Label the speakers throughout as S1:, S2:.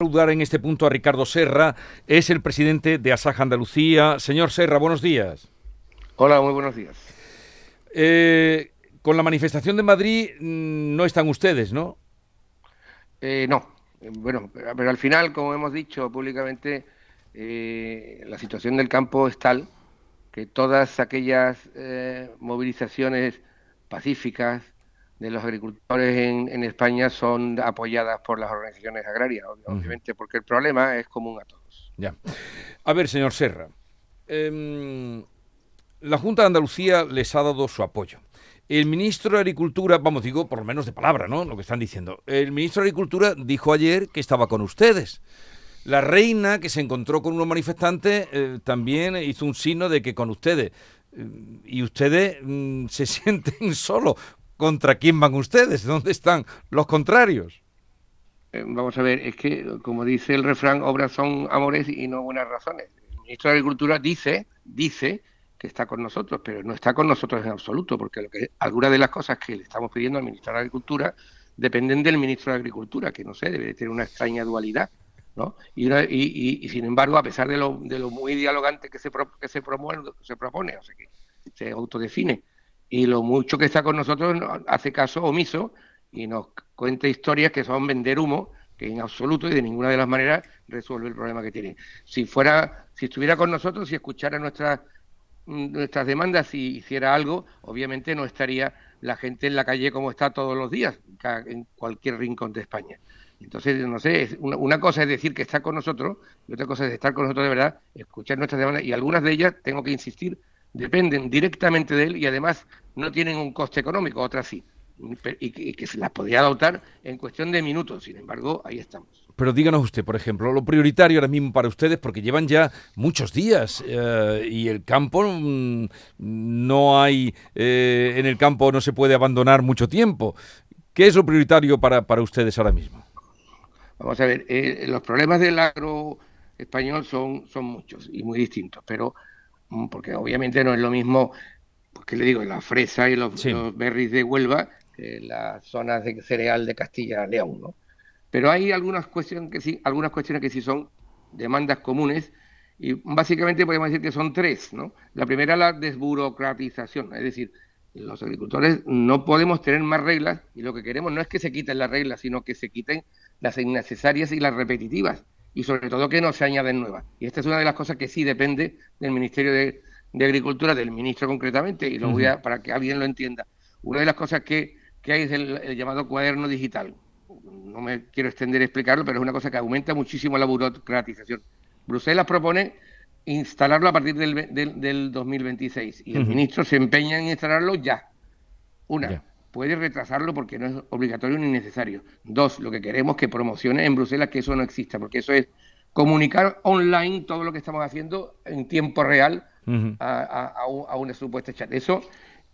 S1: saludar en este punto a Ricardo Serra, es el presidente de Asaja Andalucía. Señor Serra, buenos días.
S2: Hola, muy buenos días.
S1: Eh, con la manifestación de Madrid mm, no están ustedes, ¿no?
S2: Eh, no. Bueno, pero al final, como hemos dicho públicamente, eh, la situación del campo es tal que todas aquellas movilizaciones pacíficas, de los agricultores en, España son apoyadas por las organizaciones agrarias, obviamente, porque el problema es común a todos.
S1: Ya. A ver, señor Serra, em, la Junta de Andalucía les ha dado su apoyo. El ministro de Agricultura, vamos, digo, por lo menos de palabra, ¿no? Lo que están diciendo. El ministro de Agricultura dijo ayer que estaba con ustedes. La reina, que se encontró con unos manifestantes, eh, también hizo un signo de que con ustedes. Eh, y ustedes mm, se sienten solos. ¿Contra quién van ustedes? ¿Dónde están los contrarios?
S2: Eh, vamos a ver, es que, como dice el refrán, obras son amores y no buenas razones. El ministro de Agricultura dice, dice que está con nosotros, pero no está con nosotros en absoluto, porque lo que, algunas de las cosas que le estamos pidiendo al ministro de Agricultura dependen del ministro de Agricultura, que no sé, debe tener una extraña dualidad. ¿no? Y, sin embargo, a pesar de lo, de lo muy dialogante que se, que se, promueve, se propone, o sea, que se autodefine, y lo mucho que está con nosotros hace caso omiso y nos cuenta historias que son vender humo, que en absoluto y de ninguna de las maneras resuelve el problema que tiene. Si fuera, si estuviera con nosotros, y escuchara nuestras nuestras demandas y hiciera algo, obviamente no estaría la gente en la calle como está todos los días, en cualquier rincón de España. Entonces, no sé, una, cosa es decir que está con nosotros y otra cosa es estar con nosotros de verdad, escuchar nuestras demandas y algunas de ellas, tengo que insistir, dependen directamente de él y además no tienen un coste económico, otras sí, y que, se las podría adoptar en cuestión de minutos. Sin embargo, ahí estamos.
S1: Pero díganos usted, por ejemplo, lo prioritario ahora mismo para ustedes, porque llevan ya muchos días eh, y el campo mm, no hay, eh, en el campo no se puede abandonar mucho tiempo. ¿Qué es lo prioritario para, para ustedes ahora mismo?
S2: Vamos a ver, eh, los problemas del agro español son, son muchos y muy distintos, pero porque obviamente no es lo mismo, pues que le digo, la fresa y los, berries de Huelva que las zonas de cereal de Castilla-León, ¿no? Pero hay algunas cuestiones que sí, algunas cuestiones que sí son demandas comunes y básicamente podemos decir que son tres, ¿no? La primera la desburocratización, es decir, los agricultores no podemos tener más reglas y lo que queremos no es que se quiten las reglas, sino que se quiten las innecesarias y las repetitivas y sobre todo que no se añaden nuevas. Y esta es una de las cosas que sí depende del Ministerio de, Agricultura, del ministro concretamente, y lo voy a, para que alguien lo entienda. Una de las cosas que, hay es el, llamado cuaderno digital. No me quiero extender a explicarlo, pero es una cosa que aumenta muchísimo la burocratización. Bruselas propone instalarlo a partir del, del, 2026 y el ministro se empeña en instalarlo ya. Una puede retrasarlo porque no es obligatorio ni necesario. Dos, lo que queremos que promocione en Bruselas que eso no exista, porque eso es comunicar online todo lo que estamos haciendo en tiempo real a, una supuesta chat. Eso,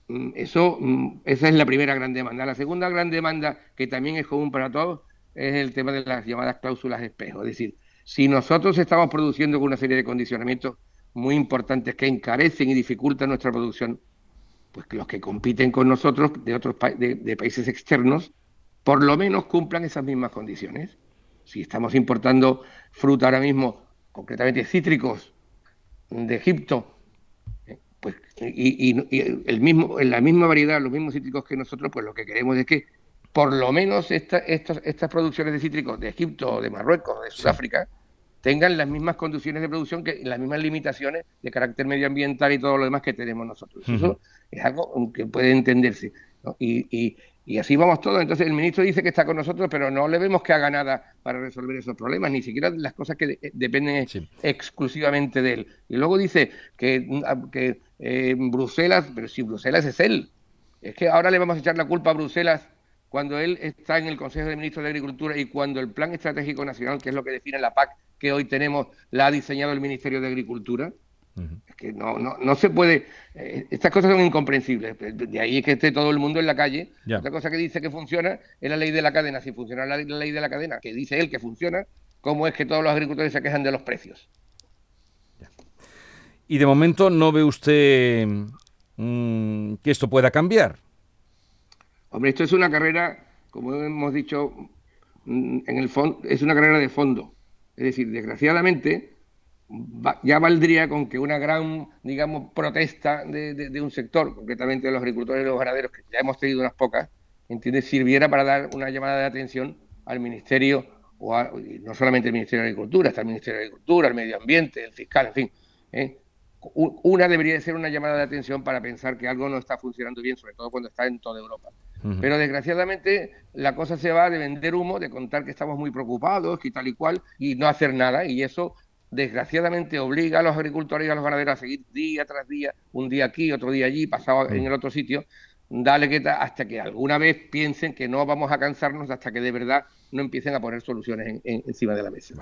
S2: mm, eso, mm, esa es la primera gran demanda. La segunda gran demanda, que también es común para todos, es el tema de las llamadas cláusulas de espejo. Es decir, si nosotros estamos produciendo con una serie de condicionamientos muy importantes que encarecen y dificultan nuestra producción, pues que los que compiten con nosotros de otros de, países externos, por lo menos cumplan esas mismas condiciones. Si estamos importando fruta ahora mismo, concretamente cítricos de Egipto, eh, pues y, el mismo, en la misma variedad, los mismos cítricos que nosotros, pues lo que queremos es que por lo menos estas, estas producciones de cítricos de Egipto, de Marruecos, de Sudáfrica, tengan las mismas condiciones de producción que las mismas limitaciones de carácter medioambiental y todo lo demás que tenemos nosotros. Eso es algo que puede entenderse. Y, así vamos todos. Entonces el ministro dice que está con nosotros, pero no le vemos que haga nada para resolver esos problemas, ni siquiera las cosas que dependen exclusivamente de él. Y luego dice que, que eh, Bruselas, pero si Bruselas es él, es que ahora le vamos a echar la culpa a Bruselas cuando él está en el Consejo de Ministros de Agricultura y cuando el Plan Estratégico Nacional, que es lo que define la PAC, que hoy tenemos la ha diseñado el Ministerio de Agricultura. Es que no, no, no se puede. Eh, estas cosas son incomprensibles. De ahí es que esté todo el mundo en la calle. Otra cosa que dice que funciona es la ley de la cadena. Si funciona la, ley de la cadena, que dice él que funciona, ¿cómo es que todos los agricultores se quejan de los precios?
S1: Y de momento no ve usted mm, que esto pueda cambiar.
S2: Hombre, esto es una carrera, como hemos dicho, mm, en el fondo, es una carrera de fondo Es decir, desgraciadamente, ya valdría con que una gran, digamos, protesta de, un sector, concretamente de los agricultores y los ganaderos, que ya hemos tenido unas pocas, ¿entiendes? Sirviera para dar una llamada de atención al Ministerio, o no solamente el Ministerio de Agricultura, está el Ministerio de Agricultura, el Medio Ambiente, el Fiscal, en fin. ¿eh? Una debería ser una llamada de atención para pensar que algo no está funcionando bien, sobre todo cuando está en toda Europa. Pero desgraciadamente la cosa se va de vender humo, de contar que estamos muy preocupados y tal y cual, y no hacer nada, y eso desgraciadamente obliga a los agricultores y a los ganaderos a seguir día tras día, un día aquí, otro día allí, pasado en el otro sitio, dale que hasta que alguna vez piensen que no vamos a cansarnos hasta que de verdad no empiecen a poner soluciones encima de la mesa.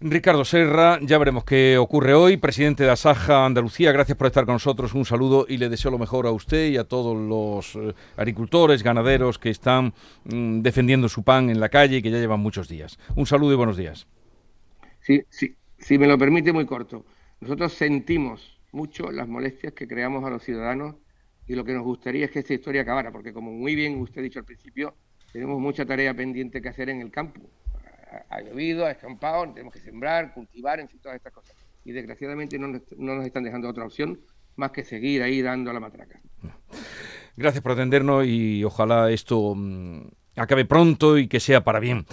S1: Ricardo Serra, ya veremos qué ocurre hoy. Presidente de Asaja Andalucía, gracias por estar con nosotros. Un saludo y le deseo lo mejor a usted y a todos los eh, agricultores, ganaderos que están mm, defendiendo su pan en la calle y que ya llevan muchos días. Un saludo y buenos días.
S2: Sí, sí, si me lo permite, muy corto. Nosotros sentimos mucho las molestias que creamos a los ciudadanos y lo que nos gustaría es que esta historia acabara, porque como muy bien usted ha dicho al principio, tenemos mucha tarea pendiente que hacer en el campo ha llovido, ha escampado, tenemos que sembrar, cultivar, en fin, todas estas cosas. Y desgraciadamente no, nos están dejando otra opción más que seguir ahí dando a la matraca.
S1: Gracias por atendernos y ojalá esto mm, acabe pronto y que sea para bien.